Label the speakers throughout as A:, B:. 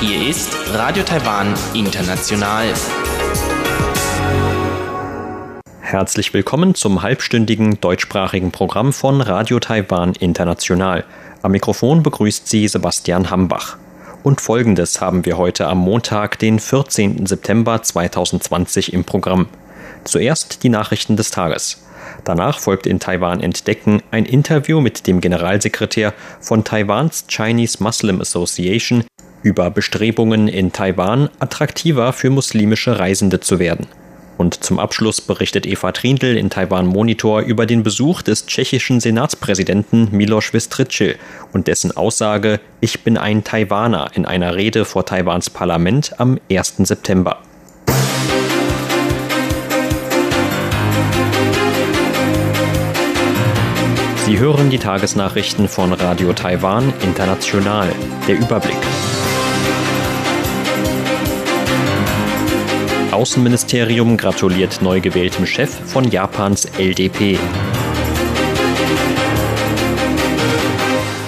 A: Hier ist Radio Taiwan International. Herzlich willkommen zum halbstündigen deutschsprachigen Programm von Radio Taiwan International. Am Mikrofon begrüßt Sie Sebastian Hambach. Und folgendes haben wir heute am Montag, den 14. September 2020 im Programm. Zuerst die Nachrichten des Tages. Danach folgt in Taiwan Entdecken ein Interview mit dem Generalsekretär von Taiwans Chinese Muslim Association über Bestrebungen in Taiwan attraktiver für muslimische Reisende zu werden. Und zum Abschluss berichtet Eva Trindl in Taiwan Monitor über den Besuch des tschechischen Senatspräsidenten Miloš Vystrčil und dessen Aussage Ich bin ein Taiwaner in einer Rede vor Taiwans Parlament am 1. September. Sie hören die Tagesnachrichten von Radio Taiwan International. Der Überblick. Außenministerium gratuliert neu gewähltem Chef von Japans LDP.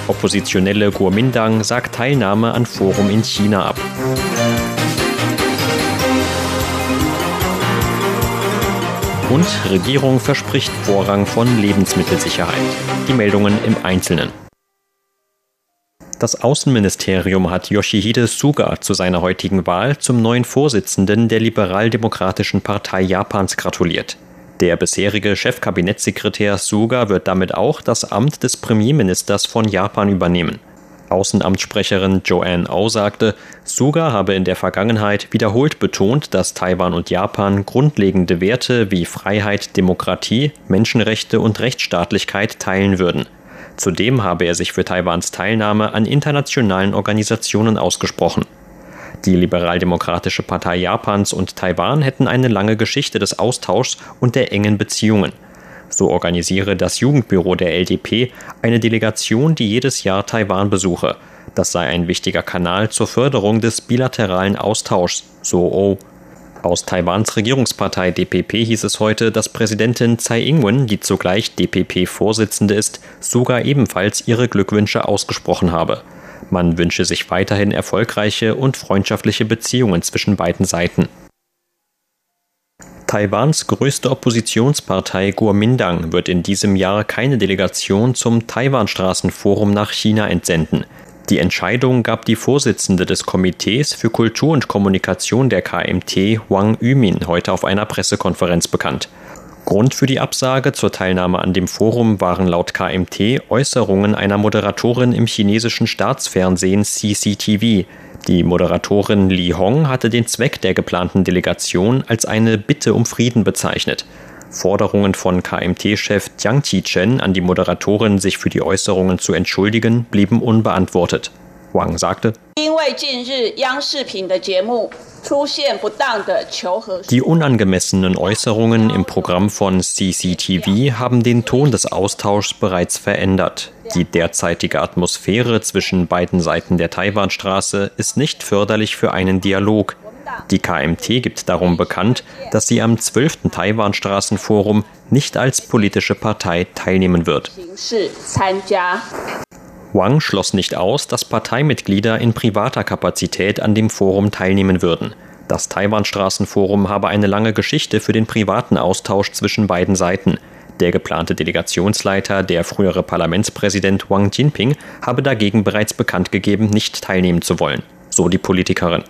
A: Oppositionelle Kuomintang sagt Teilnahme an Forum in China ab. Und Regierung verspricht Vorrang von Lebensmittelsicherheit. Die Meldungen im Einzelnen. Das Außenministerium hat Yoshihide Suga zu seiner heutigen Wahl zum neuen Vorsitzenden der Liberaldemokratischen Partei Japans gratuliert. Der bisherige Chefkabinettssekretär Suga wird damit auch das Amt des Premierministers von Japan übernehmen. Außenamtssprecherin Joanne Au sagte, Suga habe in der Vergangenheit wiederholt betont, dass Taiwan und Japan grundlegende Werte wie Freiheit, Demokratie, Menschenrechte und Rechtsstaatlichkeit teilen würden. Zudem habe er sich für Taiwans Teilnahme an internationalen Organisationen ausgesprochen. Die Liberaldemokratische Partei Japans und Taiwan hätten eine lange Geschichte des Austauschs und der engen Beziehungen. So organisiere das Jugendbüro der LDP eine Delegation, die jedes Jahr Taiwan besuche. Das sei ein wichtiger Kanal zur Förderung des bilateralen Austauschs, so O. Aus Taiwans Regierungspartei DPP hieß es heute, dass Präsidentin Tsai Ing-wen, die zugleich DPP-Vorsitzende ist, sogar ebenfalls ihre Glückwünsche ausgesprochen habe. Man wünsche sich weiterhin erfolgreiche und freundschaftliche Beziehungen zwischen beiden Seiten. Taiwans größte Oppositionspartei Kuomintang wird in diesem Jahr keine Delegation zum Taiwanstraßenforum nach China entsenden. Die Entscheidung gab die Vorsitzende des Komitees für Kultur und Kommunikation der KMT, Wang Yumin, heute auf einer Pressekonferenz bekannt. Grund für die Absage zur Teilnahme an dem Forum waren laut KMT Äußerungen einer Moderatorin im chinesischen Staatsfernsehen CCTV. Die Moderatorin Li Hong hatte den Zweck der geplanten Delegation als eine Bitte um Frieden bezeichnet. Forderungen von KMT-Chef Jiang Qichen an die Moderatorin, sich für die Äußerungen zu entschuldigen, blieben unbeantwortet. Wang sagte, die unangemessenen Äußerungen im Programm von CCTV haben den Ton des Austauschs bereits verändert. Die derzeitige Atmosphäre zwischen beiden Seiten der Taiwanstraße ist nicht förderlich für einen Dialog. Die KMT gibt darum bekannt, dass sie am 12. Taiwan-Straßenforum nicht als politische Partei teilnehmen wird. Wang schloss nicht aus, dass Parteimitglieder in privater Kapazität an dem Forum teilnehmen würden. Das Taiwan-Straßenforum habe eine lange Geschichte für den privaten Austausch zwischen beiden Seiten. Der geplante Delegationsleiter, der frühere Parlamentspräsident Wang Jinping, habe dagegen bereits bekannt gegeben, nicht teilnehmen zu wollen. So die Politikerin.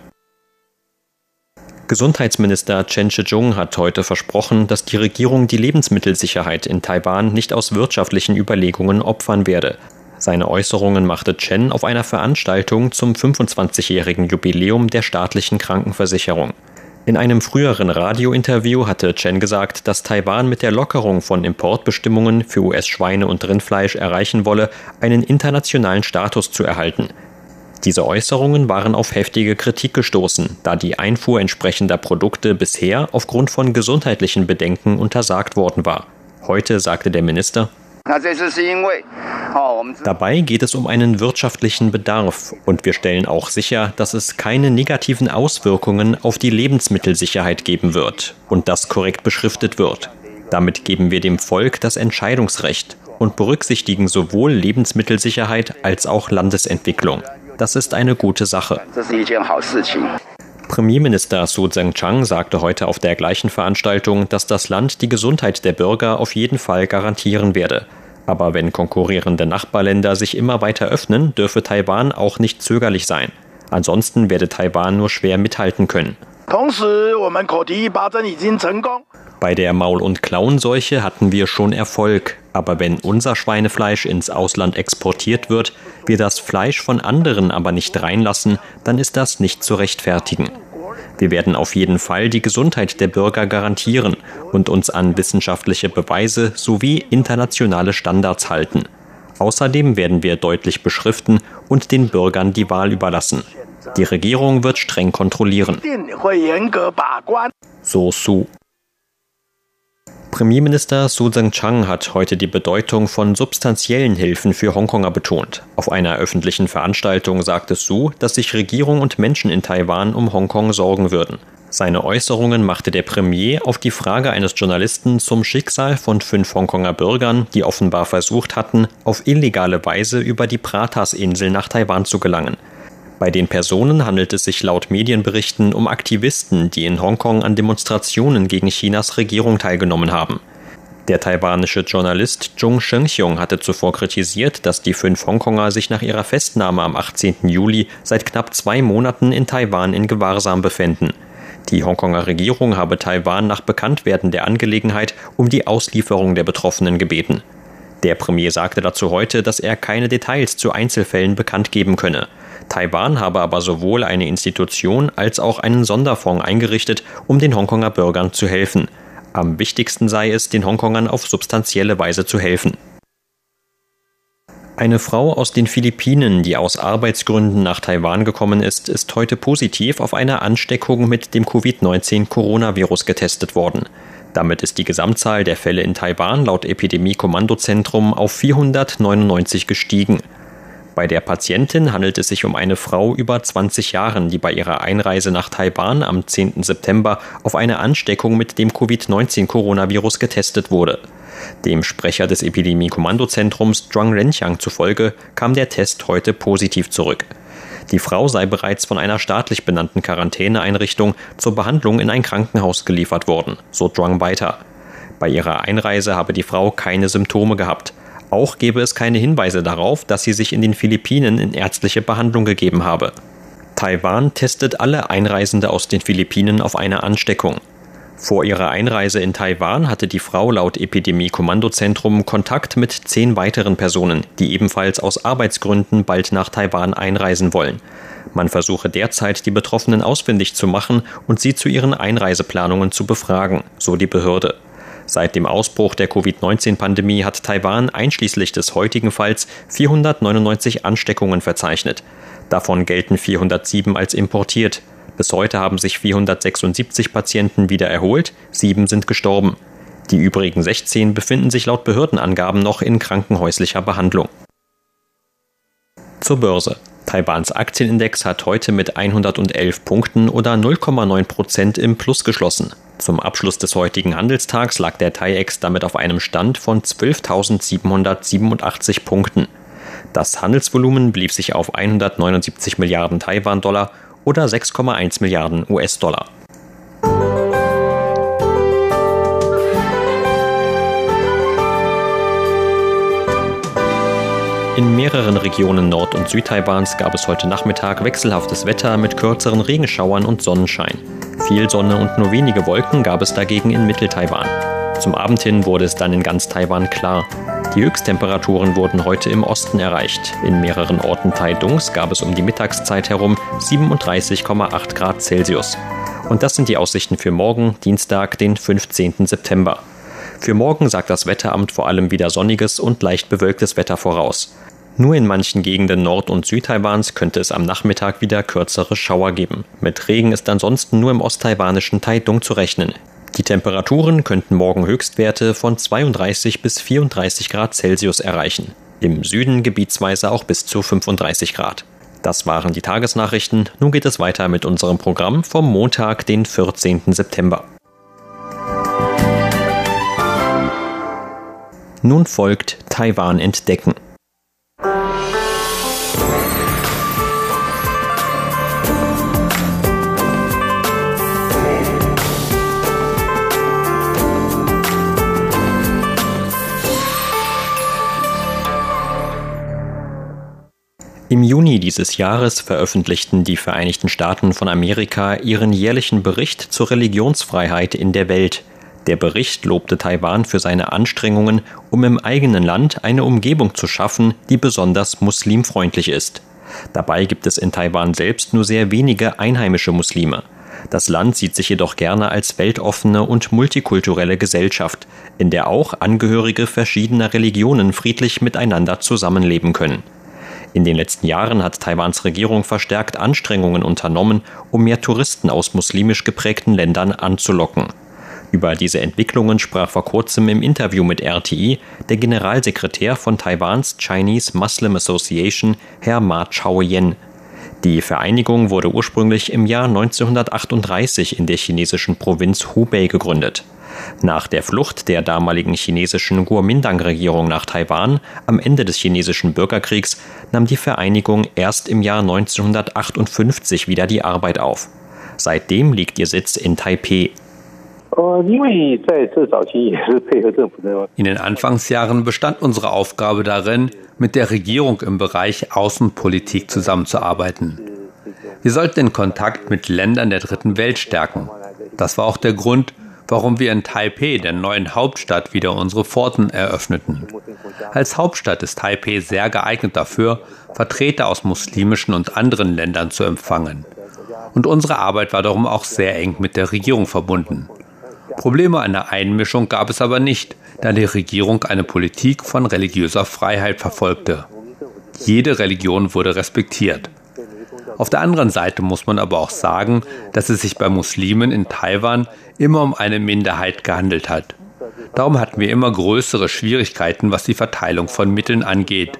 A: Gesundheitsminister Chen Shih-chung hat heute versprochen, dass die Regierung die Lebensmittelsicherheit in Taiwan nicht aus wirtschaftlichen Überlegungen opfern werde. Seine Äußerungen machte Chen auf einer Veranstaltung zum 25-jährigen Jubiläum der staatlichen Krankenversicherung. In einem früheren Radiointerview hatte Chen gesagt, dass Taiwan mit der Lockerung von Importbestimmungen für US-Schweine und Rindfleisch erreichen wolle, einen internationalen Status zu erhalten. Diese Äußerungen waren auf heftige Kritik gestoßen, da die Einfuhr entsprechender Produkte bisher aufgrund von gesundheitlichen Bedenken untersagt worden war. Heute sagte der Minister, Dabei geht es um einen wirtschaftlichen Bedarf und wir stellen auch sicher, dass es keine negativen Auswirkungen auf die Lebensmittelsicherheit geben wird und das korrekt beschriftet wird. Damit geben wir dem Volk das Entscheidungsrecht und berücksichtigen sowohl Lebensmittelsicherheit als auch Landesentwicklung. Das ist eine gute Sache. Premierminister Su Tseng-Chang sagte heute auf der gleichen Veranstaltung, dass das Land die Gesundheit der Bürger auf jeden Fall garantieren werde. Aber wenn konkurrierende Nachbarländer sich immer weiter öffnen, dürfe Taiwan auch nicht zögerlich sein. Ansonsten werde Taiwan nur schwer mithalten können. Bei der Maul- und Klauenseuche hatten wir schon Erfolg, aber wenn unser Schweinefleisch ins Ausland exportiert wird, wir das Fleisch von anderen aber nicht reinlassen, dann ist das nicht zu rechtfertigen. Wir werden auf jeden Fall die Gesundheit der Bürger garantieren und uns an wissenschaftliche Beweise sowie internationale Standards halten. Außerdem werden wir deutlich beschriften und den Bürgern die Wahl überlassen. Die Regierung wird streng kontrollieren. So Su. Premierminister Su Tseng-Chang hat heute die Bedeutung von substanziellen Hilfen für Hongkonger betont. Auf einer öffentlichen Veranstaltung sagte Su, dass sich Regierung und Menschen in Taiwan um Hongkong sorgen würden. Seine Äußerungen machte der Premier auf die Frage eines Journalisten zum Schicksal von fünf Hongkonger Bürgern, die offenbar versucht hatten, auf illegale Weise über die Pratas-Insel nach Taiwan zu gelangen. Bei den Personen handelt es sich laut Medienberichten um Aktivisten, die in Hongkong an Demonstrationen gegen Chinas Regierung teilgenommen haben. Der taiwanische Journalist Zhong Shengxiong hatte zuvor kritisiert, dass die fünf Hongkonger sich nach ihrer Festnahme am 18. Juli seit knapp zwei Monaten in Taiwan in Gewahrsam befänden. Die Hongkonger Regierung habe Taiwan nach Bekanntwerden der Angelegenheit um die Auslieferung der Betroffenen gebeten. Der Premier sagte dazu heute, dass er keine Details zu Einzelfällen bekannt geben könne. Taiwan habe aber sowohl eine Institution als auch einen Sonderfonds eingerichtet, um den Hongkonger Bürgern zu helfen. Am wichtigsten sei es, den Hongkongern auf substanzielle Weise zu helfen. Eine Frau aus den Philippinen, die aus Arbeitsgründen nach Taiwan gekommen ist, ist heute positiv auf eine Ansteckung mit dem Covid-19-Coronavirus getestet worden. Damit ist die Gesamtzahl der Fälle in Taiwan laut Epidemie-Kommandozentrum auf 499 gestiegen. Bei der Patientin handelt es sich um eine Frau über 20 Jahren, die bei ihrer Einreise nach Taiwan am 10. September auf eine Ansteckung mit dem Covid-19-Coronavirus getestet wurde. Dem Sprecher des Epidemie-Kommandozentrums Zhuang Renqiang zufolge kam der Test heute positiv zurück. Die Frau sei bereits von einer staatlich benannten Quarantäneeinrichtung zur Behandlung in ein Krankenhaus geliefert worden, so Zhuang weiter. Bei ihrer Einreise habe die Frau keine Symptome gehabt. Auch gebe es keine Hinweise darauf, dass sie sich in den Philippinen in ärztliche Behandlung gegeben habe. Taiwan testet alle Einreisende aus den Philippinen auf eine Ansteckung. Vor ihrer Einreise in Taiwan hatte die Frau laut Epidemie-Kommandozentrum Kontakt mit zehn weiteren Personen, die ebenfalls aus Arbeitsgründen bald nach Taiwan einreisen wollen. Man versuche derzeit, die Betroffenen ausfindig zu machen und sie zu ihren Einreiseplanungen zu befragen, so die Behörde. Seit dem Ausbruch der Covid-19-Pandemie hat Taiwan einschließlich des heutigen Falls 499 Ansteckungen verzeichnet. Davon gelten 407 als importiert. Bis heute haben sich 476 Patienten wieder erholt, sieben sind gestorben. Die übrigen 16 befinden sich laut Behördenangaben noch in krankenhäuslicher Behandlung. Zur Börse. Taiwans Aktienindex hat heute mit 111 Punkten oder 0,9 Prozent im Plus geschlossen. Zum Abschluss des heutigen Handelstags lag der TAIEX damit auf einem Stand von 12.787 Punkten. Das Handelsvolumen blieb sich auf 179 Milliarden Taiwan-Dollar oder 6,1 Milliarden US-Dollar. In mehreren Regionen Nord- und Südtaiwans gab es heute Nachmittag wechselhaftes Wetter mit kürzeren Regenschauern und Sonnenschein. Viel Sonne und nur wenige Wolken gab es dagegen in Mittel-Taiwan. Zum Abend hin wurde es dann in ganz Taiwan klar. Die Höchsttemperaturen wurden heute im Osten erreicht. In mehreren Orten Taidungs gab es um die Mittagszeit herum 37,8 Grad Celsius. Und das sind die Aussichten für morgen, Dienstag, den 15. September. Für morgen sagt das Wetteramt vor allem wieder sonniges und leicht bewölktes Wetter voraus. Nur in manchen Gegenden Nord- und Südtaiwans könnte es am Nachmittag wieder kürzere Schauer geben. Mit Regen ist ansonsten nur im osttaiwanischen Taidung zu rechnen. Die Temperaturen könnten morgen Höchstwerte von 32 bis 34 Grad Celsius erreichen. Im Süden gebietsweise auch bis zu 35 Grad. Das waren die Tagesnachrichten. Nun geht es weiter mit unserem Programm vom Montag, den 14. September. Nun folgt Taiwan entdecken. Im Juni dieses Jahres veröffentlichten die Vereinigten Staaten von Amerika ihren jährlichen Bericht zur Religionsfreiheit in der Welt. Der Bericht lobte Taiwan für seine Anstrengungen, um im eigenen Land eine Umgebung zu schaffen, die besonders muslimfreundlich ist. Dabei gibt es in Taiwan selbst nur sehr wenige einheimische Muslime. Das Land sieht sich jedoch gerne als weltoffene und multikulturelle Gesellschaft, in der auch Angehörige verschiedener Religionen friedlich miteinander zusammenleben können. In den letzten Jahren hat Taiwans Regierung verstärkt Anstrengungen unternommen, um mehr Touristen aus muslimisch geprägten Ländern anzulocken. Über diese Entwicklungen sprach vor kurzem im Interview mit RTI der Generalsekretär von Taiwans Chinese Muslim Association, Herr Ma Chao-yen. Die Vereinigung wurde ursprünglich im Jahr 1938 in der chinesischen Provinz Hubei gegründet. Nach der Flucht der damaligen chinesischen Kuomintang-Regierung nach Taiwan am Ende des chinesischen Bürgerkriegs nahm die Vereinigung erst im Jahr 1958 wieder die Arbeit auf. Seitdem liegt ihr Sitz in Taipeh.
B: In den Anfangsjahren bestand unsere Aufgabe darin, mit der Regierung im Bereich Außenpolitik zusammenzuarbeiten. Wir sollten den Kontakt mit Ländern der dritten Welt stärken. Das war auch der Grund, warum wir in Taipei, der neuen Hauptstadt, wieder unsere Pforten eröffneten. Als Hauptstadt ist Taipei sehr geeignet dafür, Vertreter aus muslimischen und anderen Ländern zu empfangen. Und unsere Arbeit war darum auch sehr eng mit der Regierung verbunden. Probleme einer Einmischung gab es aber nicht, da die Regierung eine Politik von religiöser Freiheit verfolgte. Jede Religion wurde respektiert. Auf der anderen Seite muss man aber auch sagen, dass es sich bei Muslimen in Taiwan immer um eine Minderheit gehandelt hat. Darum hatten wir immer größere Schwierigkeiten, was die Verteilung von Mitteln angeht.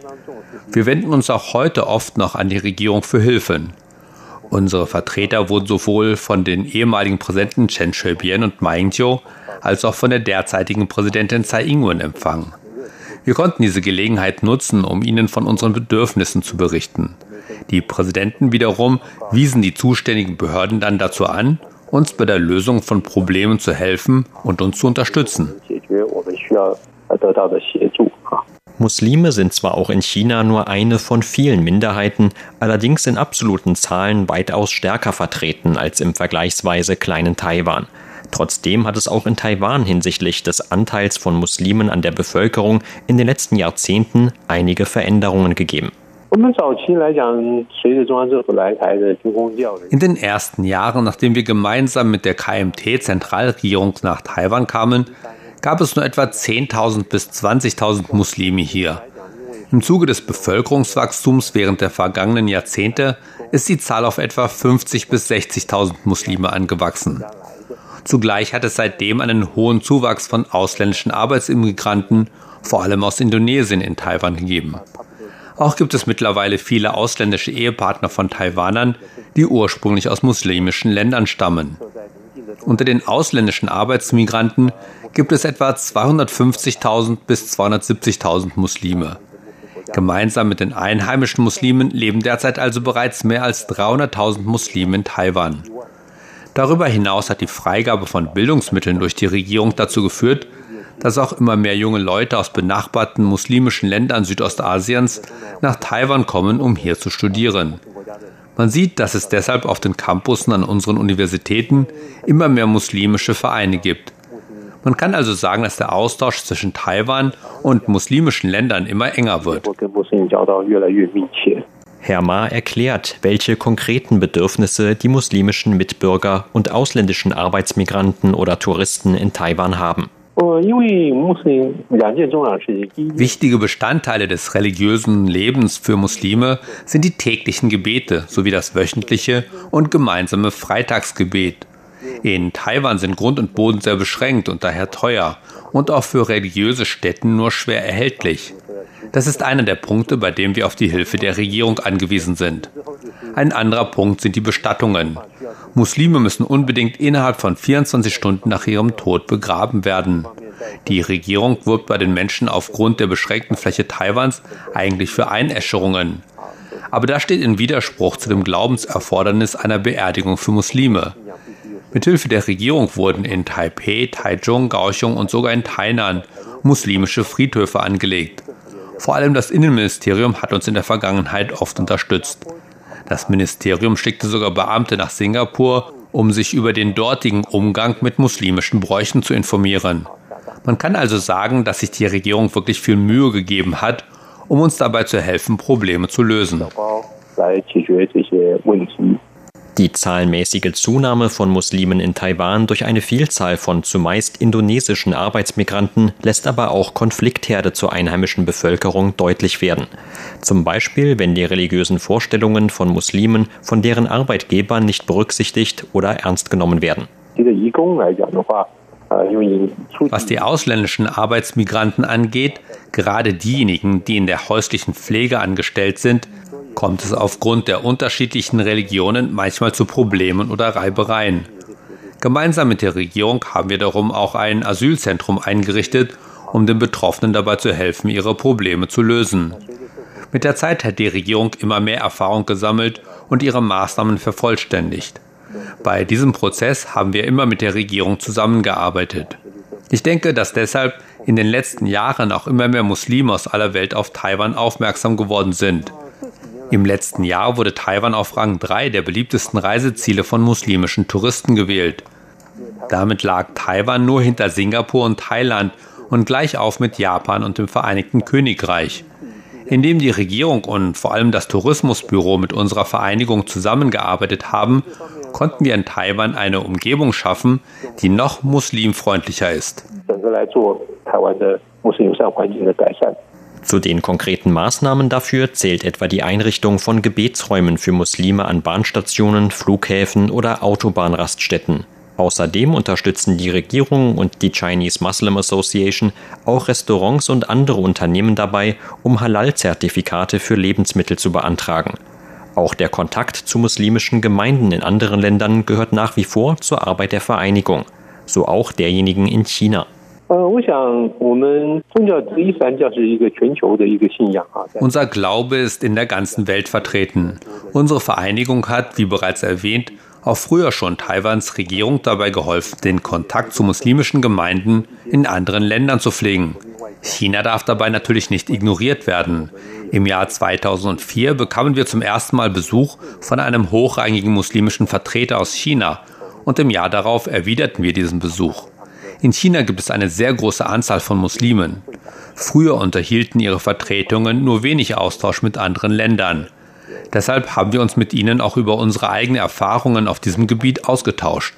B: Wir wenden uns auch heute oft noch an die Regierung für Hilfen. Unsere Vertreter wurden sowohl von den ehemaligen Präsidenten Chen Shui-bian und Ma Ying-jeou als auch von der derzeitigen Präsidentin Tsai Ing-wen empfangen. Wir konnten diese Gelegenheit nutzen, um ihnen von unseren Bedürfnissen zu berichten. Die Präsidenten wiederum wiesen die zuständigen Behörden dann dazu an, uns bei der Lösung von Problemen zu helfen und uns zu unterstützen.
A: Muslime sind zwar auch in China nur eine von vielen Minderheiten, allerdings in absoluten Zahlen weitaus stärker vertreten als im vergleichsweise kleinen Taiwan. Trotzdem hat es auch in Taiwan hinsichtlich des Anteils von Muslimen an der Bevölkerung in den letzten Jahrzehnten einige Veränderungen gegeben.
B: In den ersten Jahren, nachdem wir gemeinsam mit der KMT-Zentralregierung nach Taiwan kamen, gab es nur etwa 10.000 bis 20.000 Muslime hier. Im Zuge des Bevölkerungswachstums während der vergangenen Jahrzehnte ist die Zahl auf etwa 50 bis 60.000 Muslime angewachsen. Zugleich hat es seitdem einen hohen Zuwachs von ausländischen Arbeitsimmigranten, vor allem aus Indonesien, in Taiwan gegeben. Auch gibt es mittlerweile viele ausländische Ehepartner von Taiwanern, die ursprünglich aus muslimischen Ländern stammen. Unter den ausländischen Arbeitsmigranten gibt es etwa 250.000 bis 270.000 Muslime. Gemeinsam mit den einheimischen Muslimen leben derzeit also bereits mehr als 300.000 Muslime in Taiwan. Darüber hinaus hat die Freigabe von Bildungsmitteln durch die Regierung dazu geführt, dass auch immer mehr junge Leute aus benachbarten muslimischen Ländern Südostasiens nach Taiwan kommen, um hier zu studieren. Man sieht, dass es deshalb auf den Campussen an unseren Universitäten immer mehr muslimische Vereine gibt. Man kann also sagen, dass der Austausch zwischen Taiwan und muslimischen Ländern immer enger wird.
A: Herr Ma erklärt, welche konkreten Bedürfnisse die muslimischen Mitbürger und ausländischen Arbeitsmigranten oder Touristen in Taiwan haben.
B: Wichtige Bestandteile des religiösen Lebens für Muslime sind die täglichen Gebete sowie das wöchentliche und gemeinsame Freitagsgebet. In Taiwan sind Grund und Boden sehr beschränkt und daher teuer und auch für religiöse Stätten nur schwer erhältlich. Das ist einer der Punkte, bei dem wir auf die Hilfe der Regierung angewiesen sind. Ein anderer Punkt sind die Bestattungen. Muslime müssen unbedingt innerhalb von 24 Stunden nach ihrem Tod begraben werden. Die Regierung wirbt bei den Menschen aufgrund der beschränkten Fläche Taiwans eigentlich für Einäscherungen. Aber das steht in Widerspruch zu dem Glaubenserfordernis einer Beerdigung für Muslime. Mithilfe der Regierung wurden in Taipei, Taichung, Kaohsiung und sogar in Tainan muslimische Friedhöfe angelegt. Vor allem das Innenministerium hat uns in der Vergangenheit oft unterstützt. Das Ministerium schickte sogar Beamte nach Singapur, um sich über den dortigen Umgang mit muslimischen Bräuchen zu informieren. Man kann also sagen, dass sich die Regierung wirklich viel Mühe gegeben hat, um uns dabei zu helfen, Probleme zu lösen.
A: Die zahlenmäßige Zunahme von Muslimen in Taiwan durch eine Vielzahl von zumeist indonesischen Arbeitsmigranten lässt aber auch Konfliktherde zur einheimischen Bevölkerung deutlich werden. Zum Beispiel, wenn die religiösen Vorstellungen von Muslimen von deren Arbeitgebern nicht berücksichtigt oder ernst genommen werden.
B: Was die ausländischen Arbeitsmigranten angeht, gerade diejenigen, die in der häuslichen Pflege angestellt sind, kommt es aufgrund der unterschiedlichen Religionen manchmal zu Problemen oder Reibereien. Gemeinsam mit der Regierung haben wir darum auch ein Asylzentrum eingerichtet, um den Betroffenen dabei zu helfen, ihre Probleme zu lösen. Mit der Zeit hat die Regierung immer mehr Erfahrung gesammelt und ihre Maßnahmen vervollständigt. Bei diesem Prozess haben wir immer mit der Regierung zusammengearbeitet. Ich denke, dass deshalb in den letzten Jahren auch immer mehr Muslime aus aller Welt auf Taiwan aufmerksam geworden sind. Im letzten Jahr wurde Taiwan auf Rang 3 der beliebtesten Reiseziele von muslimischen Touristen gewählt. Damit lag Taiwan nur hinter Singapur und Thailand und gleich auf mit Japan und dem Vereinigten Königreich. Indem die Regierung und vor allem das Tourismusbüro mit unserer Vereinigung zusammengearbeitet haben, konnten wir in Taiwan eine Umgebung schaffen, die noch muslimfreundlicher ist.
A: Zu den konkreten Maßnahmen dafür zählt etwa die Einrichtung von Gebetsräumen für Muslime an Bahnstationen, Flughäfen oder Autobahnraststätten. Außerdem unterstützen die Regierung und die Chinese Muslim Association auch Restaurants und andere Unternehmen dabei, um Halal-Zertifikate für Lebensmittel zu beantragen. Auch der Kontakt zu muslimischen Gemeinden in anderen Ländern gehört nach wie vor zur Arbeit der Vereinigung, so auch derjenigen in China.
B: Unser Glaube ist in der ganzen Welt vertreten. Unsere Vereinigung hat, wie bereits erwähnt, auch früher schon Taiwans Regierung dabei geholfen, den Kontakt zu muslimischen Gemeinden in anderen Ländern zu pflegen. China darf dabei natürlich nicht ignoriert werden. Im Jahr 2004 bekamen wir zum ersten Mal Besuch von einem hochrangigen muslimischen Vertreter aus China und im Jahr darauf erwiderten wir diesen Besuch. In China gibt es eine sehr große Anzahl von Muslimen. Früher unterhielten ihre Vertretungen nur wenig Austausch mit anderen Ländern. Deshalb haben wir uns mit ihnen auch über unsere eigenen Erfahrungen auf diesem Gebiet ausgetauscht.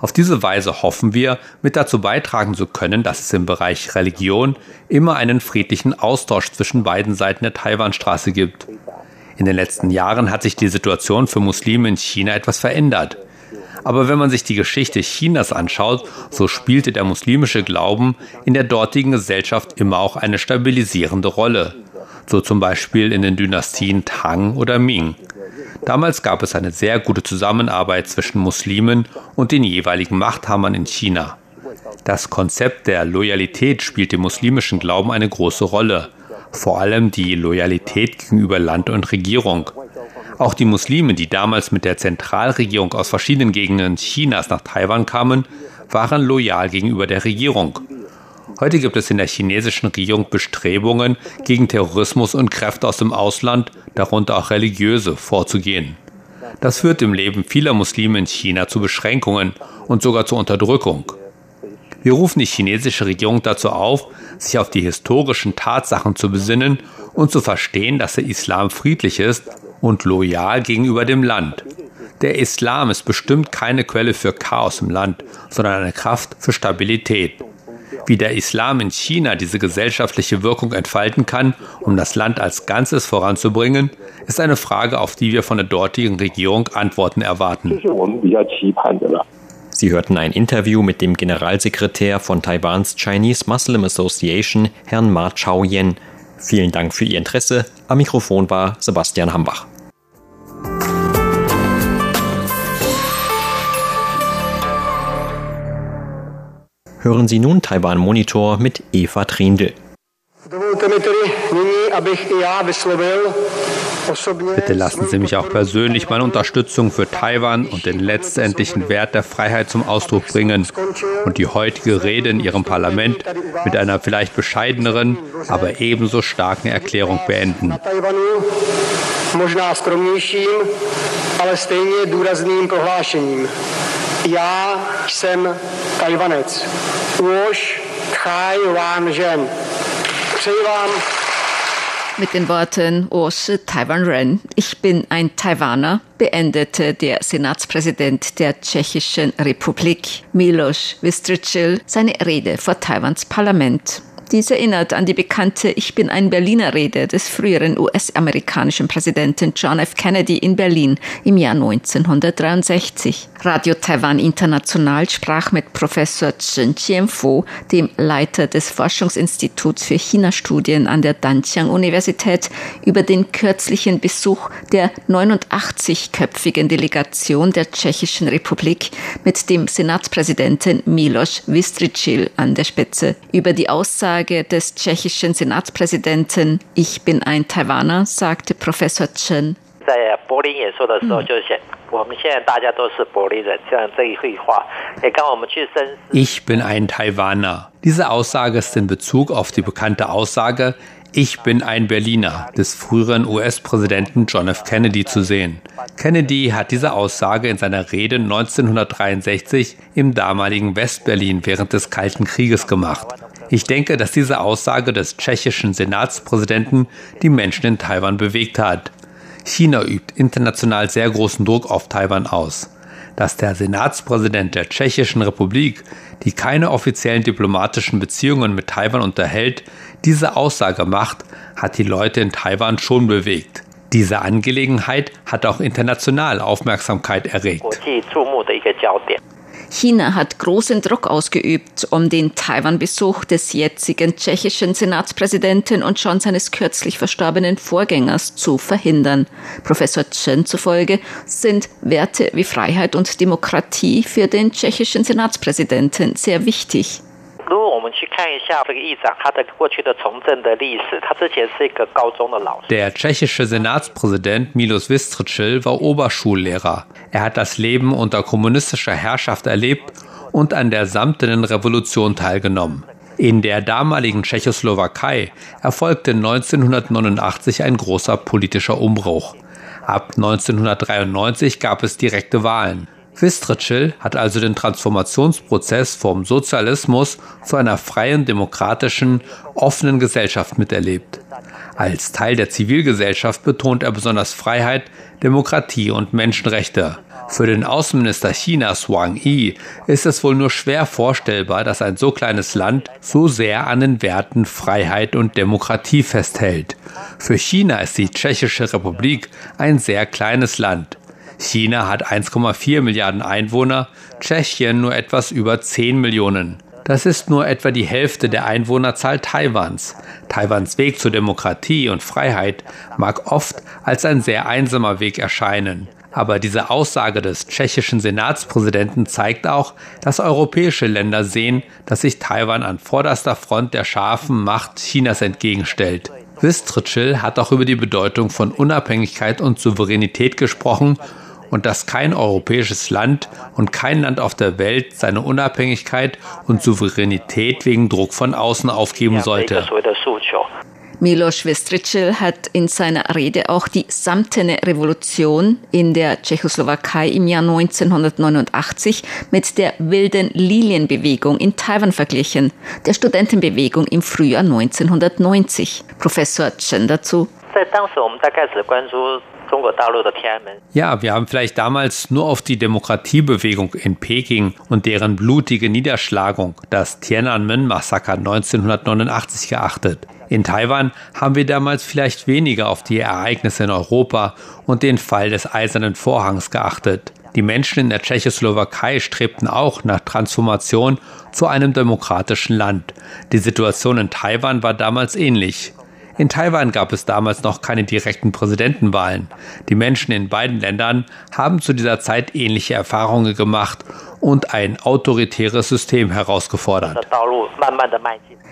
B: Auf diese Weise hoffen wir, mit dazu beitragen zu können, dass es im Bereich Religion immer einen friedlichen Austausch zwischen beiden Seiten der Taiwanstraße gibt. In den letzten Jahren hat sich die Situation für Muslime in China etwas verändert. Aber wenn man sich die Geschichte Chinas anschaut, so spielte der muslimische Glauben in der dortigen Gesellschaft immer auch eine stabilisierende Rolle. So zum Beispiel in den Dynastien Tang oder Ming. Damals gab es eine sehr gute Zusammenarbeit zwischen Muslimen und den jeweiligen Machthabern in China. Das Konzept der Loyalität spielt im muslimischen Glauben eine große Rolle, vor allem die Loyalität gegenüber Land und Regierung. Auch die Muslime, die damals mit der Zentralregierung aus verschiedenen Gegenden Chinas nach Taiwan kamen, waren loyal gegenüber der Regierung. Heute gibt es in der chinesischen Regierung Bestrebungen, gegen Terrorismus und Kräfte aus dem Ausland, darunter auch religiöse, vorzugehen. Das führt im Leben vieler Muslime in China zu Beschränkungen und sogar zur Unterdrückung. Wir rufen die chinesische Regierung dazu auf, sich auf die historischen Tatsachen zu besinnen und zu verstehen, dass der Islam friedlich ist und loyal gegenüber dem Land. Der Islam ist bestimmt keine Quelle für Chaos im Land, sondern eine Kraft für Stabilität. Wie der Islam in China diese gesellschaftliche Wirkung entfalten kann, um das Land als Ganzes voranzubringen, ist eine Frage, auf die wir von der dortigen Regierung Antworten erwarten.
A: Sie hörten ein Interview mit dem Generalsekretär von Taiwans Chinese Muslim Association, Herrn Ma Chao-yen. Vielen Dank für Ihr Interesse. Am Mikrofon war Sebastian Hambach. Hören Sie nun Taiwan Monitor mit Eva Trindl.
B: Bitte lassen Sie mich auch persönlich meine Unterstützung für Taiwan und den letztendlichen Wert der Freiheit zum Ausdruck bringen und die heutige Rede in Ihrem Parlament mit einer vielleicht bescheideneren, aber ebenso starken Erklärung beenden. Já jsem Tajvanec. Už Taiwan Jen.
C: Přeji vám mit den Worten Osche Taiwan Ren, ich bin ein Taiwaner, beendete der Senatspräsident der Tschechischen Republik, Milos Vystrčil, seine Rede vor Taiwans Parlament. Dies erinnert an die bekannte Ich bin ein Berliner Rede des früheren US-amerikanischen Präsidenten John F. Kennedy in Berlin im Jahr 1963. Radio Taiwan International sprach mit Professor Chen Jianfu, dem Leiter des Forschungsinstituts für China-Studien an der Danjiang-Universität, über den kürzlichen Besuch der 89-köpfigen Delegation der Tschechischen Republik mit dem Senatspräsidenten Milos Vystrčil an der Spitze. Über die Aussage Aussage des tschechischen Senatspräsidenten, ich bin ein Taiwaner, sagte Professor Chen.
B: Ich bin ein Taiwaner. Diese Aussage ist in Bezug auf die bekannte Aussage, ich bin ein Berliner des früheren US-Präsidenten John F. Kennedy zu sehen. Kennedy hat diese Aussage in seiner Rede 1963 im damaligen Westberlin während des Kalten Krieges gemacht. Ich denke, dass diese Aussage des tschechischen Senatspräsidenten die Menschen in Taiwan bewegt hat. China übt international sehr großen Druck auf Taiwan aus. Dass der Senatspräsident der Tschechischen Republik, die keine offiziellen diplomatischen Beziehungen mit Taiwan unterhält, diese Aussage macht, hat die Leute in Taiwan schon bewegt. Diese Angelegenheit hat auch international Aufmerksamkeit erregt.
C: China hat großen Druck ausgeübt, um den Taiwan-Besuch des jetzigen tschechischen Senatspräsidenten und schon seines kürzlich verstorbenen Vorgängers zu verhindern. Professor Chen zufolge sind Werte wie Freiheit und Demokratie für den tschechischen Senatspräsidenten sehr wichtig. 如果我们去看一下这个议长他的过去的从政的历史，他之前是一个高中的老师。
B: Der tschechische Senatspräsident Milos Vystrčil war Oberschullehrer. Er hat das Leben unter kommunistischer Herrschaft erlebt und an der samtenen Revolution teilgenommen. In der damaligen Tschechoslowakei erfolgte 1989 ein großer politischer Umbruch. Ab 1993 gab es direkte Wahlen. Vystrčil hat also den Transformationsprozess vom Sozialismus zu einer freien, demokratischen, offenen Gesellschaft miterlebt. Als Teil der Zivilgesellschaft betont er besonders Freiheit, Demokratie und Menschenrechte. Für den Außenminister Chinas Wang Yi ist es wohl nur schwer vorstellbar, dass ein so kleines Land so sehr an den Werten Freiheit und Demokratie festhält. Für China ist die Tschechische Republik ein sehr kleines Land. China hat 1,4 Milliarden Einwohner, Tschechien nur etwas über 10 Millionen. Das ist nur etwa die Hälfte der Einwohnerzahl Taiwans. Taiwans Weg zur Demokratie und Freiheit mag oft als ein sehr einsamer Weg erscheinen. Aber diese Aussage des tschechischen Senatspräsidenten zeigt auch, dass europäische Länder sehen, dass sich Taiwan an vorderster Front der scharfen Macht Chinas entgegenstellt. Vystrčil hat auch über die Bedeutung von Unabhängigkeit und Souveränität gesprochen und dass kein europäisches Land und kein Land auf der Welt seine Unabhängigkeit und Souveränität wegen Druck von außen aufgeben sollte.
C: Milos Vystrčil hat in seiner Rede auch die samtene Revolution in der Tschechoslowakei im Jahr 1989 mit der wilden Lilienbewegung in Taiwan verglichen, der Studentenbewegung im Frühjahr 1990. Professor Chen dazu.
B: Ja, wir haben vielleicht damals nur auf die Demokratiebewegung in Peking und deren blutige Niederschlagung, das Tiananmen-Massaker 1989 geachtet. In Taiwan haben wir damals vielleicht weniger auf die Ereignisse in Europa und den Fall des Eisernen Vorhangs geachtet. Die Menschen in der Tschechoslowakei strebten auch nach Transformation zu einem demokratischen Land. Die Situation in Taiwan war damals ähnlich. In Taiwan gab es damals noch keine direkten Präsidentenwahlen. Die Menschen in beiden Ländern haben zu dieser Zeit ähnliche Erfahrungen gemacht und ein autoritäres System herausgefordert.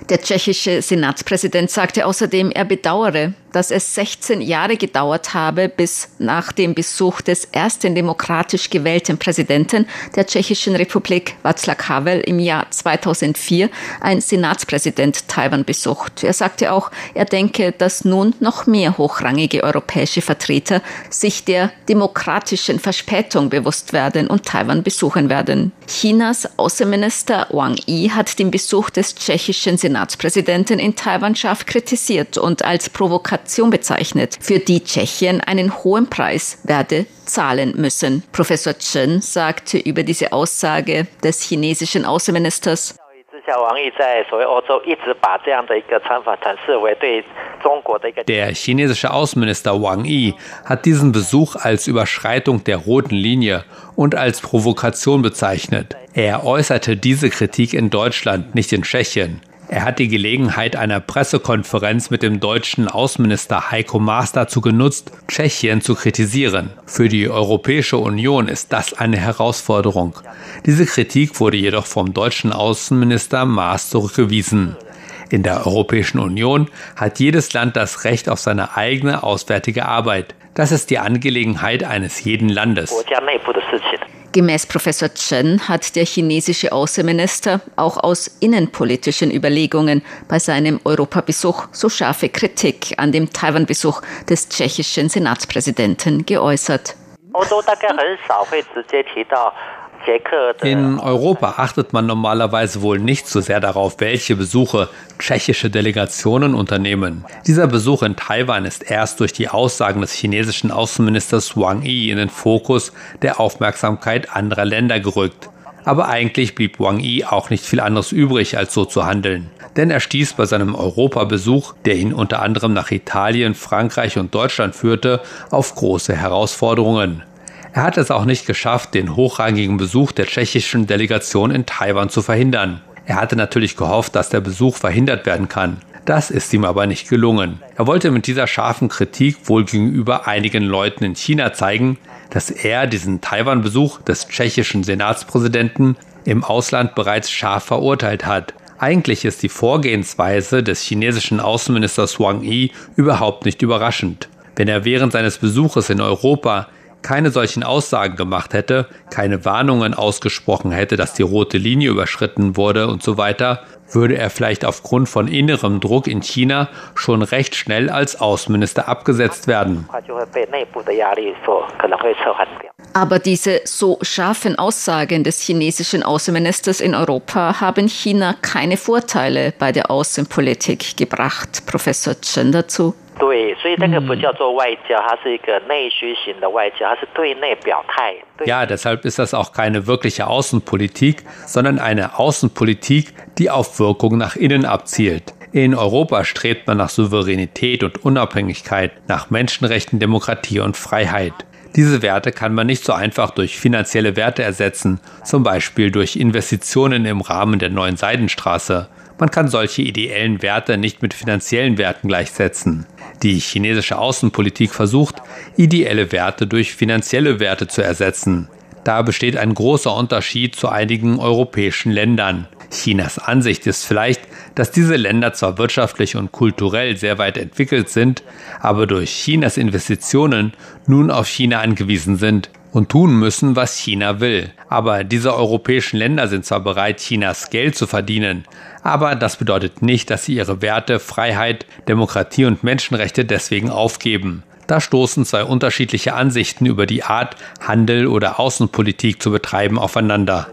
C: Der tschechische Senatspräsident sagte außerdem, er bedauere, dass es 16 Jahre gedauert habe, bis nach dem Besuch des ersten demokratisch gewählten Präsidenten der Tschechischen Republik, Václav Havel, im Jahr 2004 ein Senatspräsident Taiwan besucht. Er sagte auch, er denke, dass nun noch mehr hochrangige europäische Vertreter sich der demokratischen Verspätung bewusst werden und Taiwan besuchen werden. Chinas Außenminister Wang Yi hat den Besuch des tschechischen Senatspräsidenten in Taiwan scharf kritisiert und als Provokation Provokation bezeichnet, für die Tschechien einen hohen Preis werde zahlen müssen. Professor Chen sagte über diese Aussage des chinesischen Außenministers,
B: der chinesische Außenminister Wang Yi hat diesen Besuch als Überschreitung der roten Linie und als Provokation bezeichnet. Er äußerte diese Kritik in Deutschland, nicht in Tschechien. Er hat die Gelegenheit einer Pressekonferenz mit dem deutschen Außenminister Heiko Maas dazu genutzt, Tschechien zu kritisieren. Für die Europäische Union ist das eine Herausforderung. Diese Kritik wurde jedoch vom deutschen Außenminister Maas zurückgewiesen. In der Europäischen Union hat jedes Land das Recht auf seine eigene auswärtige Arbeit. Das ist die Angelegenheit eines jeden Landes.
C: Gemäß Professor Chen hat der chinesische Außenminister auch aus innenpolitischen Überlegungen bei seinem Europabesuch so scharfe Kritik an dem Taiwan-Besuch des tschechischen Senatspräsidenten geäußert.
B: In Europa achtet man normalerweise wohl nicht so sehr darauf, welche Besuche tschechische Delegationen unternehmen. Dieser Besuch in Taiwan ist erst durch die Aussagen des chinesischen Außenministers Wang Yi in den Fokus der Aufmerksamkeit anderer Länder gerückt. Aber eigentlich blieb Wang Yi auch nicht viel anderes übrig, als so zu handeln. Denn er stieß bei seinem Europabesuch, der ihn unter anderem nach Italien, Frankreich und Deutschland führte, auf große Herausforderungen. Er hat es auch nicht geschafft, den hochrangigen Besuch der tschechischen Delegation in Taiwan zu verhindern. Er hatte natürlich gehofft, dass der Besuch verhindert werden kann. Das ist ihm aber nicht gelungen. Er wollte mit dieser scharfen Kritik wohl gegenüber einigen Leuten in China zeigen, dass er diesen Taiwan-Besuch des tschechischen Senatspräsidenten im Ausland bereits scharf verurteilt hat. Eigentlich ist die Vorgehensweise des chinesischen Außenministers Wang Yi überhaupt nicht überraschend. Wenn er während seines Besuches in Europa keine solchen Aussagen gemacht hätte, keine Warnungen ausgesprochen hätte, dass die rote Linie überschritten wurde und so weiter, würde er vielleicht aufgrund von innerem Druck in China schon recht schnell als Außenminister abgesetzt werden.
C: Aber diese so scharfen Aussagen des chinesischen Außenministers in Europa haben China keine Vorteile bei der Außenpolitik gebracht. Professor Chen dazu.
B: 对，所以这个不叫做外交，它是一个内需型的外交，它是对内表态。Ja, deshalb ist das auch keine wirkliche Außenpolitik, sondern eine Außenpolitik, die auf Wirkung nach innen abzielt. In Europa strebt man nach Souveränität und Unabhängigkeit, nach Menschenrechten, Demokratie und Freiheit. Diese Werte kann man nicht so einfach durch finanzielle Werte ersetzen, zum Beispiel durch Investitionen im Rahmen der neuen Seidenstraße. Man kann solche ideellen Werte nicht mit finanziellen Werten gleichsetzen. Die chinesische Außenpolitik versucht, ideelle Werte durch finanzielle Werte zu ersetzen. Da besteht ein großer Unterschied zu einigen europäischen Ländern. Chinas Ansicht ist vielleicht, dass diese Länder zwar wirtschaftlich und kulturell sehr weit entwickelt sind, aber durch Chinas Investitionen nun auf China angewiesen sind und tun müssen, was China will. Aber diese europäischen Länder sind zwar bereit, Chinas Geld zu verdienen, aber das bedeutet nicht, dass sie ihre Werte, Freiheit, Demokratie und Menschenrechte deswegen aufgeben. Da stoßen zwei unterschiedliche Ansichten über die Art, Handel oder Außenpolitik zu betreiben, aufeinander.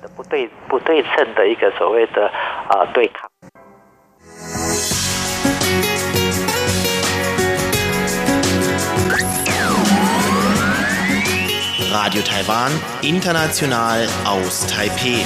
D: Radio Taiwan, international aus Taipeh.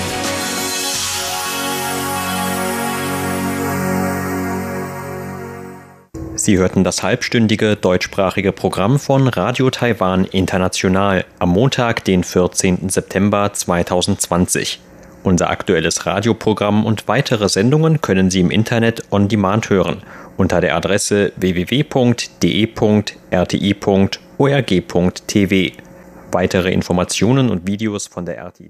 A: Sie hörten das halbstündige deutschsprachige Programm von Radio Taiwan International am Montag, den 14. September 2020. Unser aktuelles Radioprogramm und weitere Sendungen können Sie im Internet on demand hören unter der Adresse www.de.rti.org.tv. Weitere Informationen und Videos von der RTI